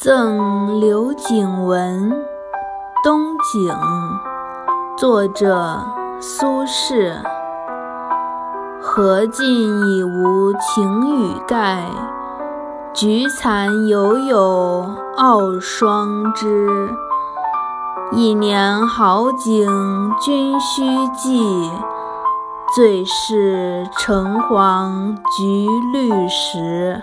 赠刘景文东景作者苏轼荷尽已无擎雨盖，菊残犹有傲霜枝。一年好景君须记，最是橙黄橘绿时。